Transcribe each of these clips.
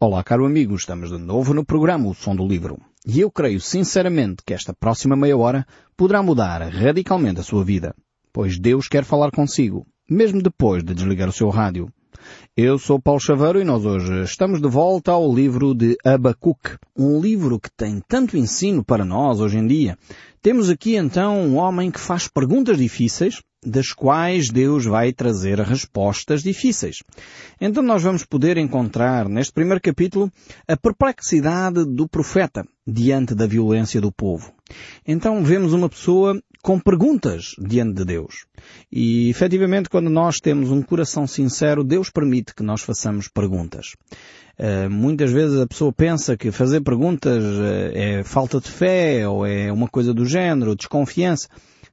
Olá, caro amigo, estamos de novo no programa O Som do Livro. E eu creio sinceramente que esta próxima meia hora poderá mudar radicalmente a sua vida, pois Deus quer falar consigo, mesmo depois de desligar o seu rádio. Eu sou Paulo Chaveiro e nós hoje estamos de volta ao livro de Abacuque, um livro que tem tanto ensino para nós hoje em dia. Temos aqui então um homem que faz perguntas difíceis, das quais Deus vai trazer respostas difíceis. Então nós vamos poder encontrar neste primeiro capítulo a perplexidade do profeta diante da violência do povo. Então vemos uma pessoa com perguntas diante de Deus. E efetivamente quando nós temos um coração sincero, Deus permite que nós façamos perguntas. Uh, muitas vezes a pessoa pensa que fazer perguntas uh, é falta de fé ou é uma coisa do género, desconfiança.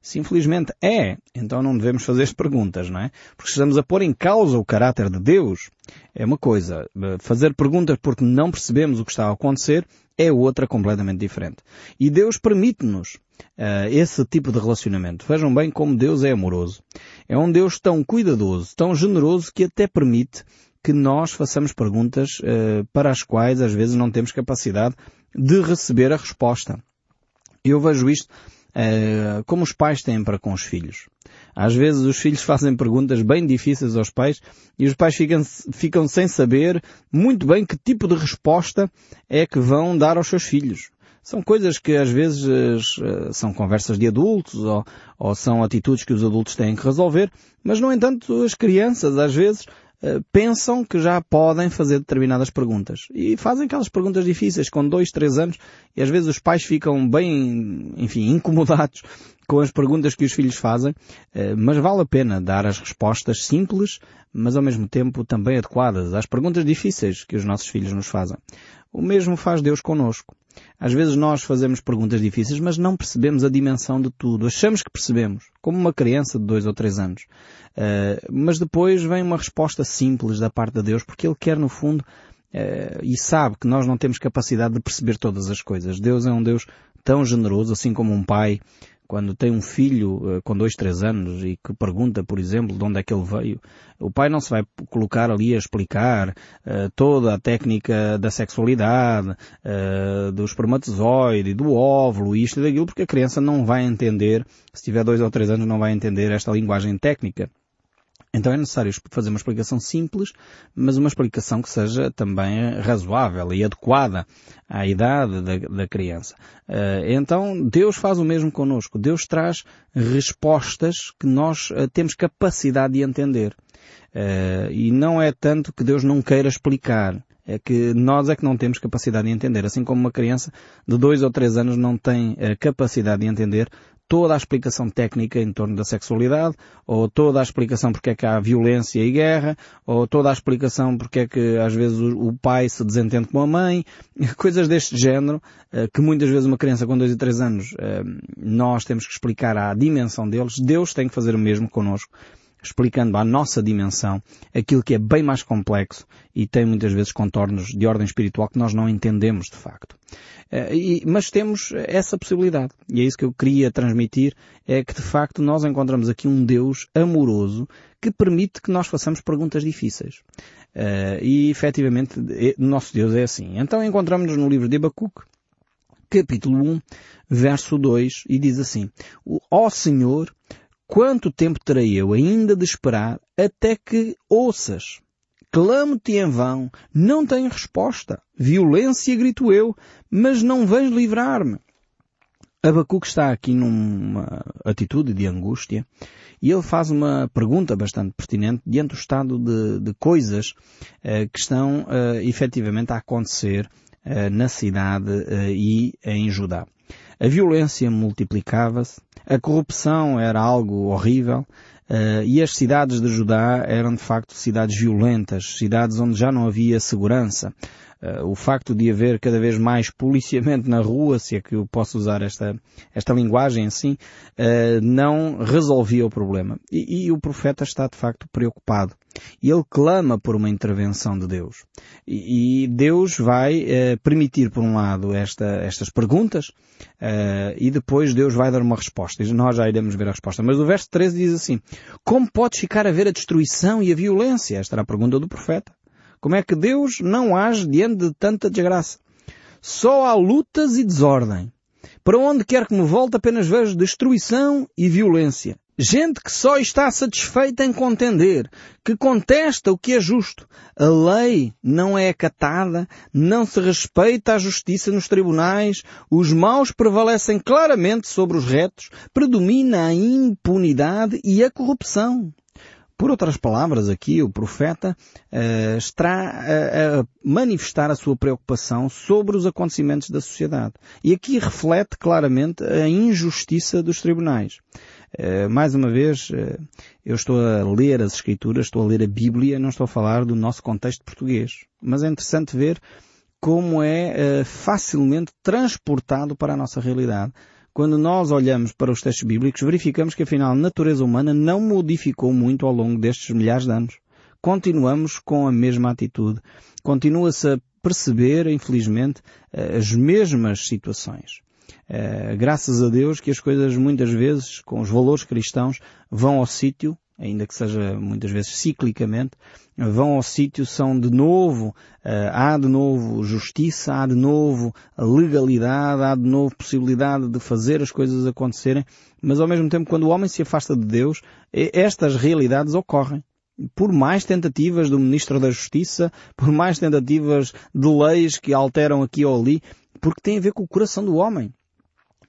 Se infelizmente é, então não devemos fazer as perguntas, não é? Porque estamos a pôr em causa o caráter de Deus. É uma coisa. Fazer perguntas porque não percebemos o que está a acontecer é outra completamente diferente. E Deus permite-nos uh, esse tipo de relacionamento. Vejam bem como Deus é amoroso. É um Deus tão cuidadoso, tão generoso que até permite que nós façamos perguntas uh, para as quais às vezes não temos capacidade de receber a resposta. Eu vejo isto uh, como os pais têm para com os filhos. Às vezes os filhos fazem perguntas bem difíceis aos pais e os pais ficam, ficam sem saber muito bem que tipo de resposta é que vão dar aos seus filhos. São coisas que às vezes uh, são conversas de adultos ou, ou são atitudes que os adultos têm que resolver, mas no entanto as crianças às vezes eh, pensam que já podem fazer determinadas perguntas. E fazem aquelas perguntas difíceis com dois, três anos e às vezes os pais ficam bem, enfim, incomodados com as perguntas que os filhos fazem, eh, mas vale a pena dar as respostas simples, mas ao mesmo tempo também adequadas às perguntas difíceis que os nossos filhos nos fazem. O mesmo faz Deus conosco. Às vezes nós fazemos perguntas difíceis, mas não percebemos a dimensão de tudo. Achamos que percebemos, como uma criança de dois ou três anos. Uh, mas depois vem uma resposta simples da parte de Deus, porque Ele quer, no fundo, uh, e sabe que nós não temos capacidade de perceber todas as coisas. Deus é um Deus tão generoso, assim como um pai quando tem um filho uh, com dois, três anos e que pergunta, por exemplo, de onde é que ele veio, o pai não se vai colocar ali a explicar uh, toda a técnica da sexualidade, uh, do espermatozoide, do óvulo, isto e daquilo, porque a criança não vai entender, se tiver dois ou três anos, não vai entender esta linguagem técnica. Então é necessário fazer uma explicação simples, mas uma explicação que seja também razoável e adequada à idade da, da criança. Uh, então Deus faz o mesmo connosco. Deus traz respostas que nós uh, temos capacidade de entender. E não é tanto que Deus não queira explicar. É que nós é que não temos capacidade de entender. Assim como uma criança de dois ou três anos não tem capacidade de entender, toda a explicação técnica em torno da sexualidade, ou toda a explicação porque é que há violência e guerra, ou toda a explicação porque é que às vezes o, pai se desentende com a mãe, coisas deste género, eh, que muitas vezes uma criança com dois e três anos eh, nós temos que explicar à dimensão deles, Deus tem que fazer o mesmo connosco explicando à nossa dimensão aquilo que é bem mais complexo e tem muitas vezes contornos de ordem espiritual que nós não entendemos de facto. Eh, mas temos essa possibilidade. E é isso que eu queria transmitir, é que de facto nós encontramos aqui um Deus amoroso que permite que nós façamos perguntas difíceis. Eh, e efetivamente, nosso Deus é assim. Então encontramos-nos no livro de Abacuque, capítulo 1, verso 2, e diz assim, Ó Senhor, Quanto tempo terei eu ainda de esperar até que ouças? Clamo-te em vão, não tenho resposta. Violência grito eu, mas não vens livrar-me. Abacuque está aqui numa atitude de angústia e ele faz uma pergunta bastante pertinente diante do estado de, de coisas uh, que estão uh, efetivamente a acontecer na cidade uh, e em Judá. A violência multiplicava-se, a corrupção era algo horrível, uh, e as cidades de Judá eram de facto cidades violentas, cidades onde já não havia segurança. Uh, o facto de haver cada vez mais policiamento na rua, se é que eu posso usar esta, esta linguagem assim, uh, não resolvia o problema. E, e, o profeta está de facto preocupado. E ele clama por uma intervenção de Deus. E, e Deus vai uh, permitir, por um lado, esta, estas perguntas, e depois Deus vai dar uma resposta. E nós já iremos ver a resposta. Mas o verso 13 diz assim, Como podes ficar a ver a destruição e a violência? Esta era a pergunta do profeta. Como é que Deus não age diante de tanta desgraça? Só há lutas e desordem. Para onde quer que me volte apenas vejo destruição e violência. Gente que só está satisfeita em contender, que contesta o que é justo. A lei não é acatada, não se respeita a justiça nos tribunais, os maus prevalecem claramente sobre os retos, predomina a impunidade e a corrupção. Por outras palavras, aqui o profeta uh, está a, a, manifestar a sua preocupação sobre os acontecimentos da sociedade. E aqui reflete claramente a injustiça dos tribunais. Uh, mais uma vez, uh, eu estou a ler as Escrituras, estou a ler a Bíblia, não estou a falar do nosso contexto português. Mas é interessante ver como é facilmente transportado para a nossa realidade quando nós olhamos para os textos bíblicos, verificamos que afinal a natureza humana não modificou muito ao longo destes milhares de anos. Continuamos com a mesma atitude. Continua-se a perceber, infelizmente, eh, as mesmas situações. Eh, graças a Deus que as coisas muitas vezes, com os valores cristãos, vão ao sítio ainda que seja muitas vezes ciclicamente, vão ao sítio, são de novo, uh, há de novo justiça, há de novo legalidade, há de novo possibilidade de fazer as coisas acontecerem, mas ao mesmo tempo quando o homem se afasta de Deus, estas realidades ocorrem. Por mais tentativas do Ministro da Justiça, por mais tentativas de leis que alteram aqui ou ali, porque tem a ver com o coração do homem.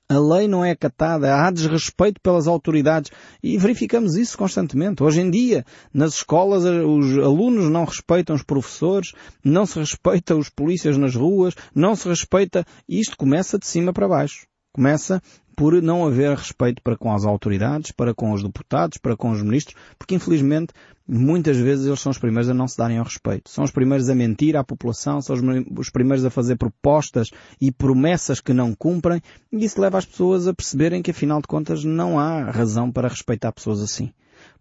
A lei não é acatada, há desrespeito pelas autoridades e verificamos isso constantemente. Hoje em dia, nas escolas, os alunos não respeitam os professores, não se respeita os polícias nas ruas, não se respeita. Isto começa de cima para baixo. Começa por não haver respeito para com as autoridades, para com os deputados, para com os ministros, porque infelizmente muitas vezes eles são os primeiros a não se darem ao respeito. São os primeiros a mentir à população, são os primeiros a fazer propostas e promessas que não cumprem, e isso leva as pessoas a perceberem que afinal de contas não há razão para respeitar pessoas assim.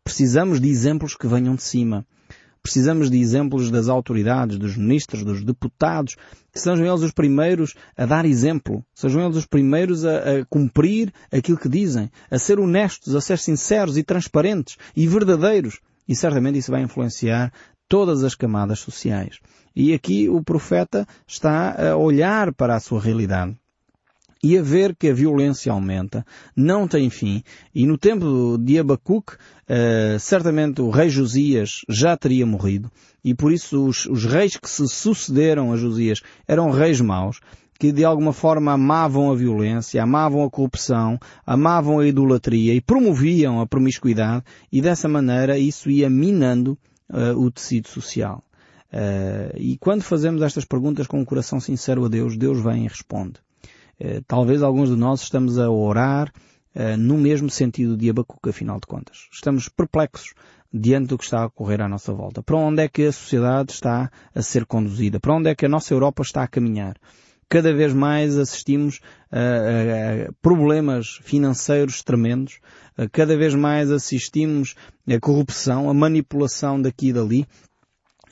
Precisamos de exemplos que venham de cima. Precisamos de exemplos das autoridades, dos ministros, dos deputados, que sejam eles os primeiros a dar exemplo, sejam eles os primeiros a, a, cumprir aquilo que dizem, a ser honestos, a ser sinceros e transparentes e verdadeiros. E certamente isso vai influenciar todas as camadas sociais. E aqui o profeta está a olhar para a sua realidade e a ver que a violência aumenta, não tem fim, e no tempo de Abacuque, uh, certamente o rei Josias já teria morrido, e por isso os, os reis que se sucederam a Josias eram reis maus, que de alguma forma amavam a violência, amavam a corrupção, amavam a idolatria e promoviam a promiscuidade, e dessa maneira isso ia minando uh, o tecido social. Uh, e quando fazemos estas perguntas com um coração sincero a Deus, Deus vem e responde. Eh, talvez alguns de nós estamos a orar uh, no mesmo sentido de Abacuca, afinal de contas. Estamos perplexos diante do que está a ocorrer à nossa volta. Para onde é que a sociedade está a ser conduzida? Para onde é que a nossa Europa está a caminhar? Cada vez mais assistimos a, a, problemas financeiros tremendos, cada vez mais assistimos a corrupção, a manipulação daqui e dali,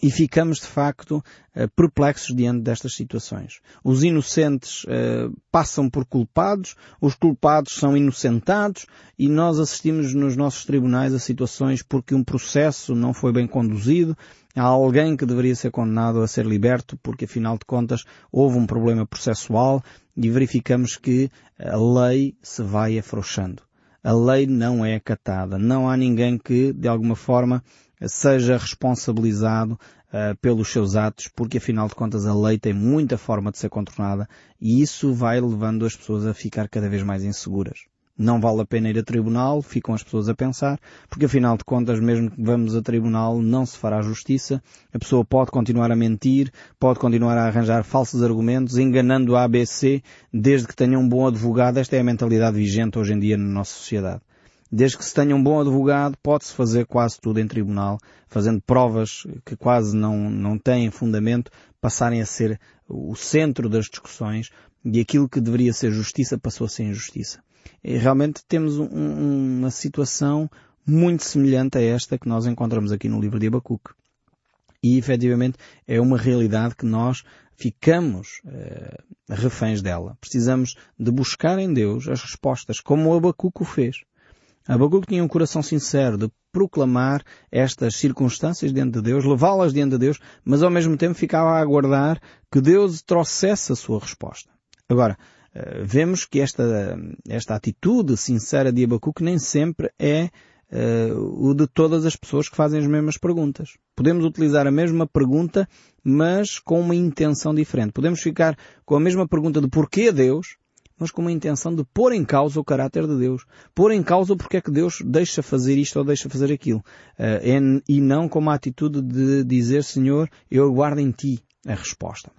e ficamos de facto eh, perplexos diante destas situações. Os inocentes uh, passam por culpados, os culpados são inocentados e nós assistimos nos nossos tribunais a situações porque um processo não foi bem conduzido, há alguém que deveria ser condenado a ser liberto porque afinal de contas houve um problema processual e verificamos que a lei se vai afrouxando. A lei não é acatada. Não há ninguém que, de alguma forma, seja responsabilizado uh, pelos seus atos, porque afinal de contas a lei tem muita forma de ser contornada e isso vai levando as pessoas a ficar cada vez mais inseguras. Não vale a pena ir a tribunal, ficam as pessoas a pensar, porque afinal de contas, mesmo que vamos a tribunal, não se fará justiça. A pessoa pode continuar a mentir, pode continuar a arranjar falsos argumentos, enganando a ABC, desde que tenha um bom advogado. Esta é a mentalidade vigente hoje em dia na nossa sociedade. Desde que se tenha um bom advogado, pode-se fazer quase tudo em tribunal, fazendo provas que quase não, não têm fundamento, passarem a ser o centro das discussões e aquilo que deveria ser justiça passou a ser injustiça. E realmente temos um, uma situação muito semelhante a esta que nós encontramos aqui no livro de Abacuque. E efetivamente é uma realidade que nós ficamos uh, reféns dela. Precisamos de buscar em Deus as respostas, como o fez. Abacuque tinha um coração sincero de proclamar estas circunstâncias diante de Deus, levá-las diante de Deus, mas ao mesmo tempo ficava a aguardar que Deus trouxesse a sua resposta. Agora, eh, vemos que esta, esta atitude sincera de Abacuque nem sempre é uh, o de todas as pessoas que fazem as mesmas perguntas. Podemos utilizar a mesma pergunta, mas com uma intenção diferente. Podemos ficar com a mesma pergunta de porquê Deus, mas com uma intenção de pôr em causa o caráter de Deus. Pôr em causa o porquê é que Deus deixa fazer isto ou deixa fazer aquilo. Uh, e não com uma atitude de dizer, Senhor, eu aguardo em Ti a resposta.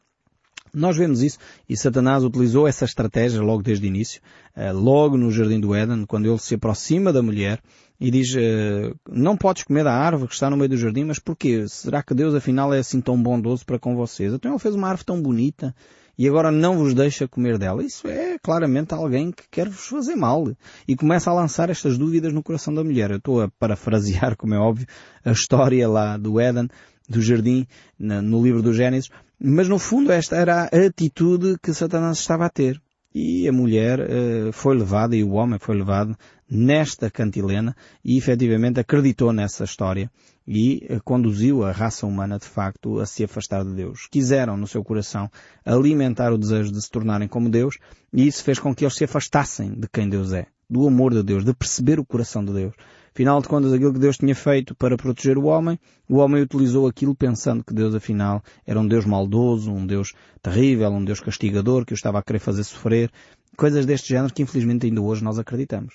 Nós vemos isso e Satanás utilizou essa estratégia logo desde o início, uh, logo no Jardim do Éden, quando ele se aproxima da mulher e diz, uh, não podes comer da árvore que está no meio do jardim, mas porquê? Será que Deus afinal é assim tão bondoso para com vocês? Então ele fez uma árvore tão bonita, e agora não vos deixa comer dela. Isso é claramente alguém que quer vos fazer mal. E começa a lançar estas dúvidas no coração da mulher. Eu estou a parafrasear, como é óbvio, a história lá do Éden, do jardim, no livro do Gênesis. Mas no fundo esta era a atitude que Satanás estava a ter. E a mulher uh, foi levada, e o homem foi levado nesta cantilena e efetivamente acreditou nessa história e eh, conduziu a raça humana de facto a se afastar de Deus. Quiseram no seu coração alimentar o desejo de se tornarem como Deus e isso fez com que eles se afastassem de quem Deus é, do amor de Deus, de perceber o coração de Deus. Afinal de contas, aquilo que Deus tinha feito para proteger o homem, o homem utilizou aquilo pensando que Deus, afinal, era um Deus maldoso, um Deus terrível, um Deus castigador, que o estava a querer fazer sofrer. Coisas deste género que, infelizmente, ainda hoje nós acreditamos.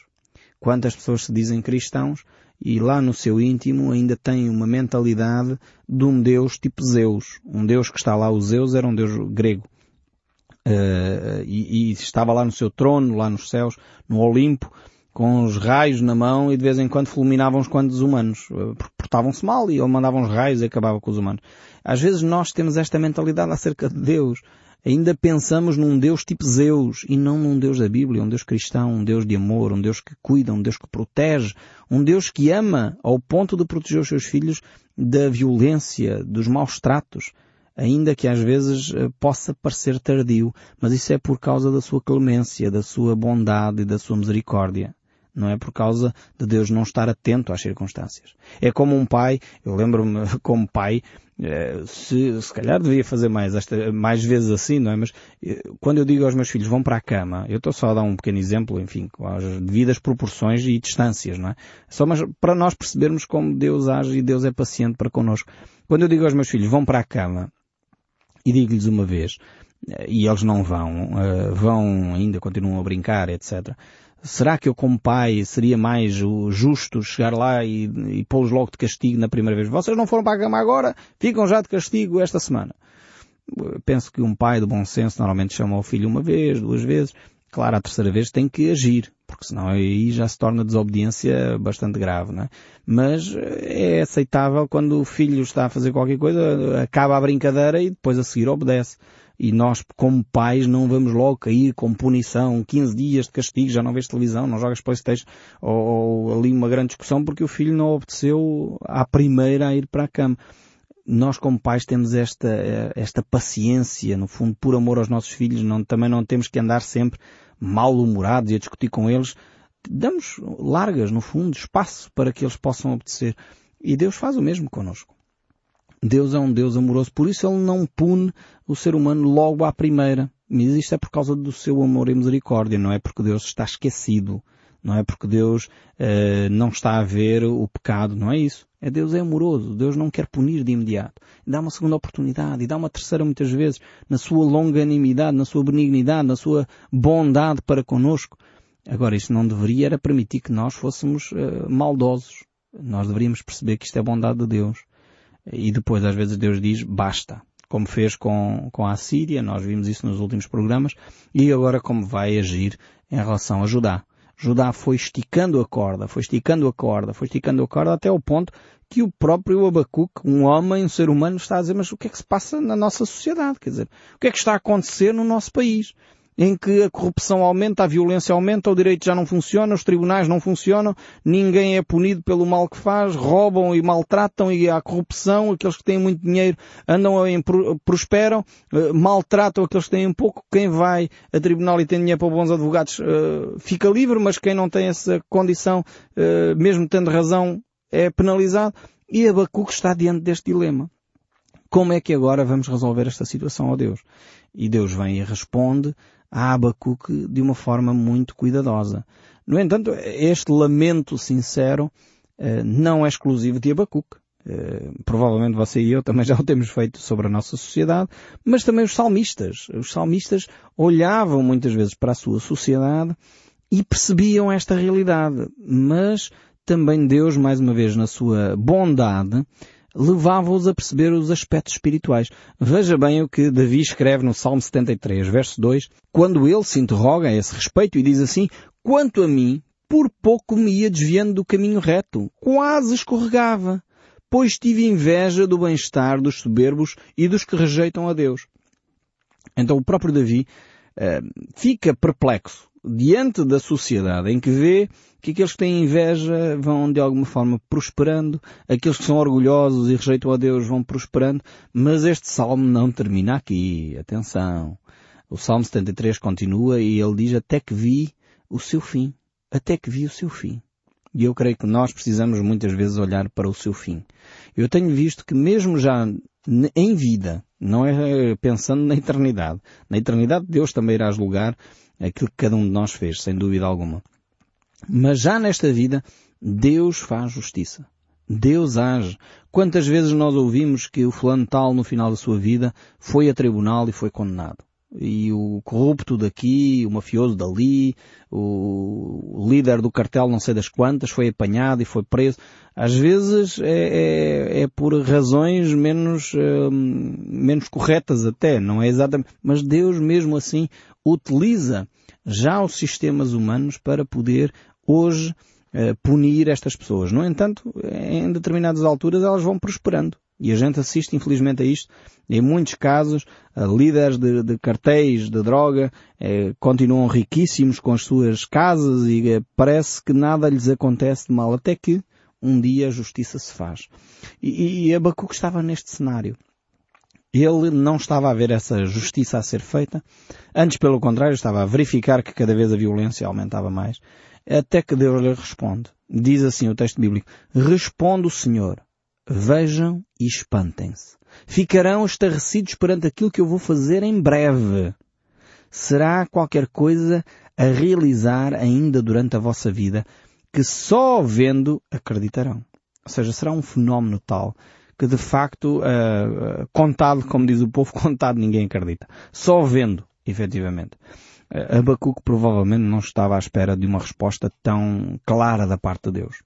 Quantas pessoas se dizem cristãos e lá no seu íntimo ainda têm uma mentalidade de um Deus tipo Zeus. Um Deus que está lá, o Zeus era um Deus grego. Uh, e, e, estava lá no seu trono, lá nos céus, no Olimpo, com os raios na mão e de vez em quando fulminavam os quantos humanos. Uh, Portavam-se mal e ele mandava uns raios e acabava com os humanos. Às vezes nós temos esta mentalidade acerca de Deus ainda pensamos num Deus tipo Zeus e não num Deus da Bíblia, um Deus cristão, um Deus de amor, um Deus que cuida, um Deus que protege, um Deus que ama ao ponto de proteger os seus filhos da violência, dos maus tratos, ainda que às vezes eh, possa parecer tardio, mas isso é por causa da sua clemência, da sua bondade e da sua misericórdia. Não é por causa de Deus não estar atento às circunstâncias. É como um pai, eu lembro-me como pai, eh, se, se calhar devia fazer mais, esta, mais vezes assim, não é? Mas eh, quando eu digo aos meus filhos vão para a cama, eu estou só a dar um pequeno exemplo, enfim, com as devidas proporções e distâncias, não é? Só mas para nós percebermos como Deus age e Deus é paciente para connosco. Quando eu digo aos meus filhos vão para a cama e digo-lhes uma vez, e eles não vão, vão ainda continuam a brincar, etc. Será que eu como pai seria mais justo chegar lá e, e pô-los logo de castigo na primeira vez? Vocês não foram para a cama agora, ficam já de castigo esta semana. Penso que um pai de bom senso normalmente chama o filho uma vez, duas vezes. Claro, a terceira vez tem que agir, porque senão aí já se torna desobediência bastante grave, não é? Mas é aceitável quando o filho está a fazer qualquer coisa, acaba a brincadeira e depois a seguir obedece e nós, como pais, não vamos logo cair com punição, 15 dias de castigo, já não vês televisão, não jogas Playstation, ou, ou ali uma grande discussão porque o filho não obedeceu à primeira a ir para a cama. Nós, como pais, temos esta, esta paciência, no fundo, por amor aos nossos filhos, não, também não temos que andar sempre mal-humorados e a discutir com eles. Damos largas, no fundo, espaço para que eles possam obedecer. E Deus faz o mesmo connosco. Deus é um Deus amoroso, por isso Ele não pune o ser humano logo à primeira. Mas isto é por causa do seu amor e misericórdia, não é porque Deus está esquecido, não é porque Deus uh, não está a ver o pecado, não é isso. É Deus é amoroso, Deus não quer punir de imediato. Dá uma segunda oportunidade e dá uma terceira muitas vezes, na sua longanimidade, na sua benignidade, na sua bondade para conosco. Agora, isto não deveria era permitir que nós fôssemos uh, maldosos. Nós deveríamos perceber que isto é bondade de Deus e depois às vezes Deus diz basta, como fez com, com a Síria, nós vimos isso nos últimos programas, e agora como vai agir em relação a Judá. Judá foi esticando a corda, foi esticando a corda, foi esticando a corda até o ponto que o próprio Abacuque, um homem, um ser humano, está a dizer, mas o que é que se passa na nossa sociedade? Quer dizer, o que é que está a acontecer no nosso país? Em que a corrupção aumenta, a violência aumenta, o direito já não funciona, os tribunais não funcionam, ninguém é punido pelo mal que faz, roubam e maltratam e há corrupção, aqueles que têm muito dinheiro andam em, prosperam, uh, maltratam aqueles que têm pouco, quem vai a tribunal e tem dinheiro para bons advogados uh, fica livre, mas quem não tem essa condição, uh, mesmo tendo razão, é penalizado e Abacuque está diante deste dilema. Como é que agora vamos resolver esta situação ao Deus? E Deus vem e responde a Abacuque de uma forma muito cuidadosa. No entanto, este lamento sincero eh, não é exclusivo de Abacuque. Eh, provavelmente você e eu também já o temos feito sobre a nossa sociedade, mas também os salmistas. Os salmistas olhavam muitas vezes para a sua sociedade e percebiam esta realidade, mas também Deus, mais uma vez, na sua bondade, levava-os a perceber os aspectos espirituais. Veja bem o que Davi escreve no Salmo 73, verso 2, quando ele se interroga a esse respeito e diz assim, quanto a mim, por pouco me ia desviando do caminho reto, quase escorregava, pois tive inveja do bem-estar dos soberbos e dos que rejeitam a Deus. Então o próprio Davi uh, fica perplexo diante da sociedade em que vê que aqueles que têm inveja vão de alguma forma prosperando, aqueles que são orgulhosos e rejeitam a Deus vão prosperando, mas este salmo não termina aqui. Atenção. O Salmo 73 continua e ele diz até que vi o seu fim. Até que vi o seu fim. E eu creio que nós precisamos muitas vezes olhar para o seu fim. Eu tenho visto que mesmo já em vida, não é pensando na eternidade, na eternidade Deus também irá julgar aquilo que cada um de nós fez, sem dúvida alguma. Mas já nesta vida, Deus faz justiça. Deus age. Quantas vezes nós ouvimos que o fulano tal no final da sua vida foi a tribunal e foi condenado? E o corrupto daqui, o mafioso dali, o líder do cartel não sei das quantas foi apanhado e foi preso. Às vezes é, é, é por razões menos, hum, menos corretas até, não é exatamente. Mas Deus mesmo assim utiliza já os sistemas humanos para poder hoje uh, punir estas pessoas. No entanto, em determinadas alturas elas vão prosperando. E a gente assiste infelizmente a isto. Em muitos casos, uh, líderes de, de, cartéis de droga uh, continuam riquíssimos com as suas casas e parece que nada lhes acontece de mal, até que um dia a justiça se faz. E, e Abacuque estava neste cenário. Ele não estava a ver essa justiça a ser feita, antes pelo contrário estava a verificar que cada vez a violência aumentava mais, até que Deus lhe responde. Diz assim o texto bíblico, responde o Senhor, vejam e espantem-se. Ficarão estarrecidos perante aquilo que eu vou fazer em breve. Será qualquer coisa a realizar ainda durante a vossa vida que só vendo acreditarão. Ou seja, será um fenómeno tal que de facto, uh, contado, como diz o povo, contado ninguém acredita. Só vendo, efetivamente. Abacuque provavelmente não estava à espera de uma resposta tão clara da parte de Deus.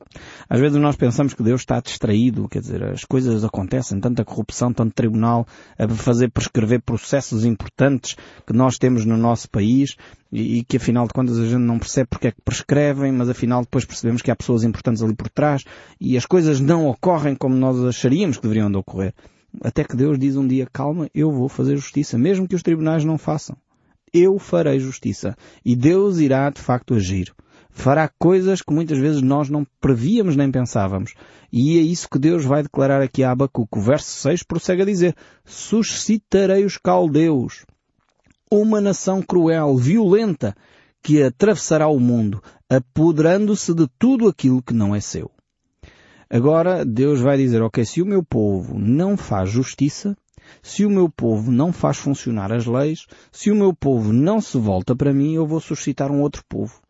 Às vezes nós pensamos que Deus está distraído, quer dizer, as coisas acontecem, tanta corrupção, tanto tribunal a fazer prescrever processos importantes que nós temos no nosso país e, e que afinal de contas a gente não percebe porque é que prescrevem, mas afinal depois percebemos que há pessoas importantes ali por trás e as coisas não ocorrem como nós acharíamos que deveriam de ocorrer. Até que Deus diz um dia, calma, eu vou fazer justiça, mesmo que os tribunais não façam eu farei justiça. E Deus irá de facto agir. Fará coisas que muitas vezes nós não prevíamos nem pensávamos. E é isso que Deus vai declarar aqui a Abacuco. O verso 6 prossegue a dizer, suscitarei os caldeus, uma nação cruel, violenta, que atravessará o mundo, apoderando-se de tudo aquilo que não é seu. Agora Deus vai dizer, ok, se o meu povo não faz justiça, se o meu povo não faz funcionar as leis, se o meu povo não se volta para mim, eu vou suscitar um outro povo.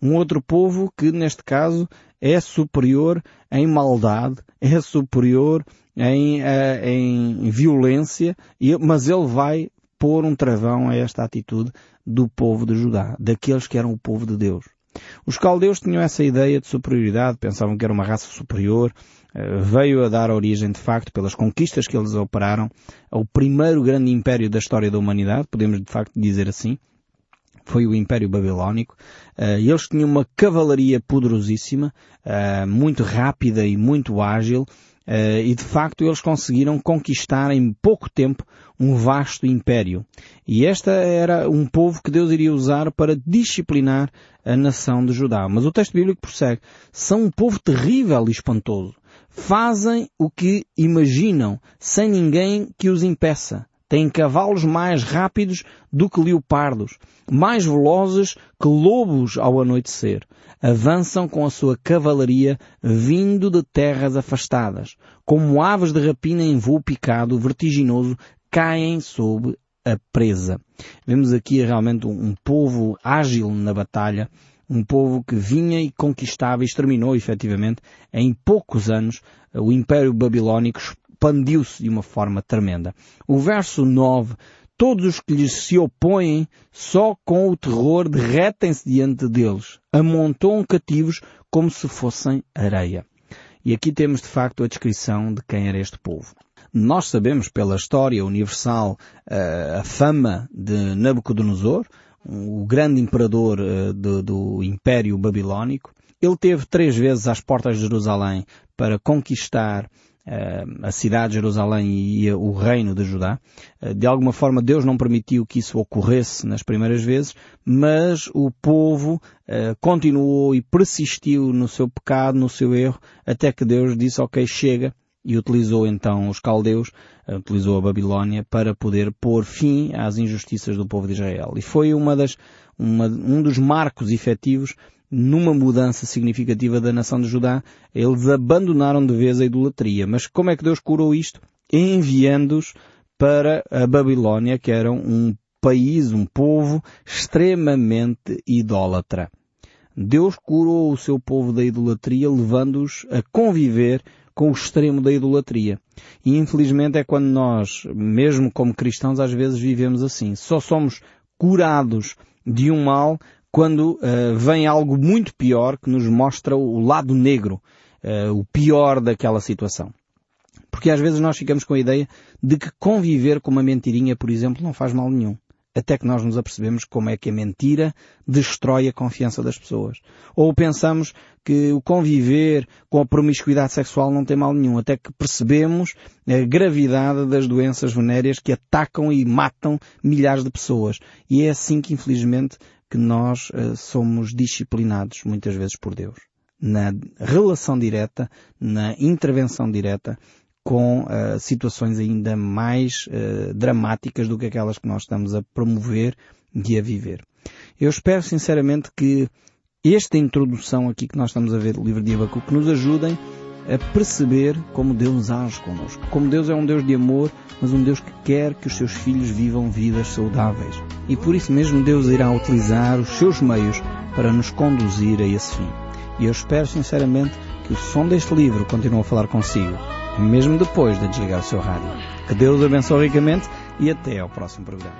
Um outro povo que, neste caso, é superior em maldade, é superior em, uh, em violência, mas ele vai pôr um travão a esta atitude do povo de Judá, daqueles que eram o povo de Deus. Os caldeus tinham essa ideia de superioridade, pensavam que era uma raça superior, eh, veio a dar origem, de facto, pelas conquistas que eles operaram, ao primeiro grande império da história da humanidade, podemos de facto dizer assim, foi o Império Babilónico. Uh, eles tinham uma cavalaria poderosíssima, uh, muito rápida e muito ágil, uh, e de facto eles conseguiram conquistar em pouco tempo um vasto império. E esta era um povo que Deus iria usar para disciplinar a nação de Judá. Mas o texto bíblico prossegue. São um povo terrível e espantoso fazem o que imaginam, sem ninguém que os impeça. Têm cavalos mais rápidos do que leopardos, mais velozes que lobos ao anoitecer. Avançam com a sua cavalaria vindo de terras afastadas. Como aves de rapina em voo picado, vertiginoso, caem sob a presa. Vemos aqui realmente um povo ágil na batalha, um povo que vinha e conquistava e exterminou efetivamente em poucos anos o Império Babilónico expandiu-se de uma forma tremenda. O verso 9 todos os que lhes se opõem, só com o terror derretem-se diante deles, amontoam cativos como se fossem areia. E aqui temos de facto a descrição de quem era este povo. Nós sabemos pela história universal eh, a fama de Nabucodonosor, o grande imperador eh, do, do Império Babilónico. Ele teve três vezes às portas de Jerusalém para conquistar a cidade de Jerusalém e o reino de Judá. De alguma forma Deus não permitiu que isso ocorresse nas primeiras vezes, mas o povo continuou e persistiu no seu pecado, no seu erro, até que Deus disse, ok, chega, e utilizou então os caldeus, eh, utilizou a Babilónia para poder pôr fim às injustiças do povo de Israel. E foi uma das, uma, um dos marcos efetivos numa mudança significativa da nação de Judá. Eles abandonaram de vez a idolatria. Mas como é que Deus curou isto? Enviando-os para a Babilónia, que era um país, um povo extremamente idólatra. Deus curou o seu povo da idolatria, levando-os a conviver com o extremo da idolatria. E infelizmente é quando nós, mesmo como cristãos, às vezes vivemos assim. Só somos curados de um mal quando uh, vem algo muito pior que nos mostra o lado negro, uh, o pior daquela situação. Porque às vezes nós ficamos com a ideia de que conviver com uma mentirinha, por exemplo, não faz mal nenhum até que nós nos apercebemos como é que a mentira destrói a confiança das pessoas. Ou pensamos que o conviver com a promiscuidade sexual não tem mal nenhum, até que percebemos a gravidade das doenças venéreas que atacam e matam milhares de pessoas. E é assim que, infelizmente, que nós uh, somos disciplinados muitas vezes por Deus. Na relação direta, na intervenção direta, com uh, situações ainda mais uh, dramáticas do que aquelas que nós estamos a promover e a viver. Eu espero sinceramente que esta introdução aqui que nós estamos a ver do livro de Abacuque nos ajudem a perceber como Deus age connosco. Como Deus é um Deus de amor, mas um Deus que quer que os seus filhos vivam vidas saudáveis. E por isso mesmo Deus irá utilizar os seus meios para nos conduzir a esse fim. E eu espero sinceramente que o som deste livro continue a falar consigo mesmo depois de desligar o seu rádio. Que Deus abençoe ricamente e até ao próximo programa.